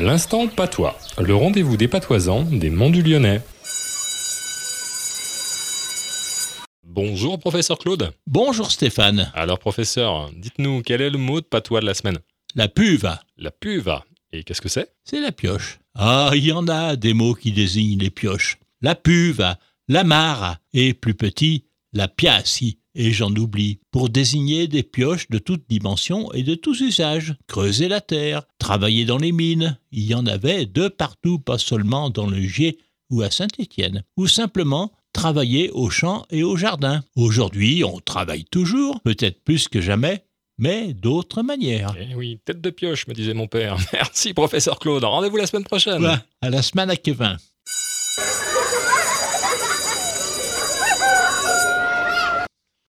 L'instant patois, le rendez-vous des patoisans des Monts du Lyonnais. Bonjour professeur Claude. Bonjour Stéphane. Alors professeur, dites-nous quel est le mot de patois de la semaine? La puve, La puve. Et qu'est-ce que c'est? C'est la pioche. Ah, il y en a des mots qui désignent les pioches. La puve, la mare, et plus petit, la piassi. Et j'en oublie, pour désigner des pioches de toutes dimensions et de tous usages. Creuser la terre, travailler dans les mines, il y en avait de partout, pas seulement dans le Gier ou à Saint-Étienne. Ou simplement travailler au champ et au jardin. Aujourd'hui, on travaille toujours, peut-être plus que jamais, mais d'autres manières. Eh oui, tête de pioche, me disait mon père. Merci professeur Claude, rendez-vous la semaine prochaine. À la semaine à Kevin.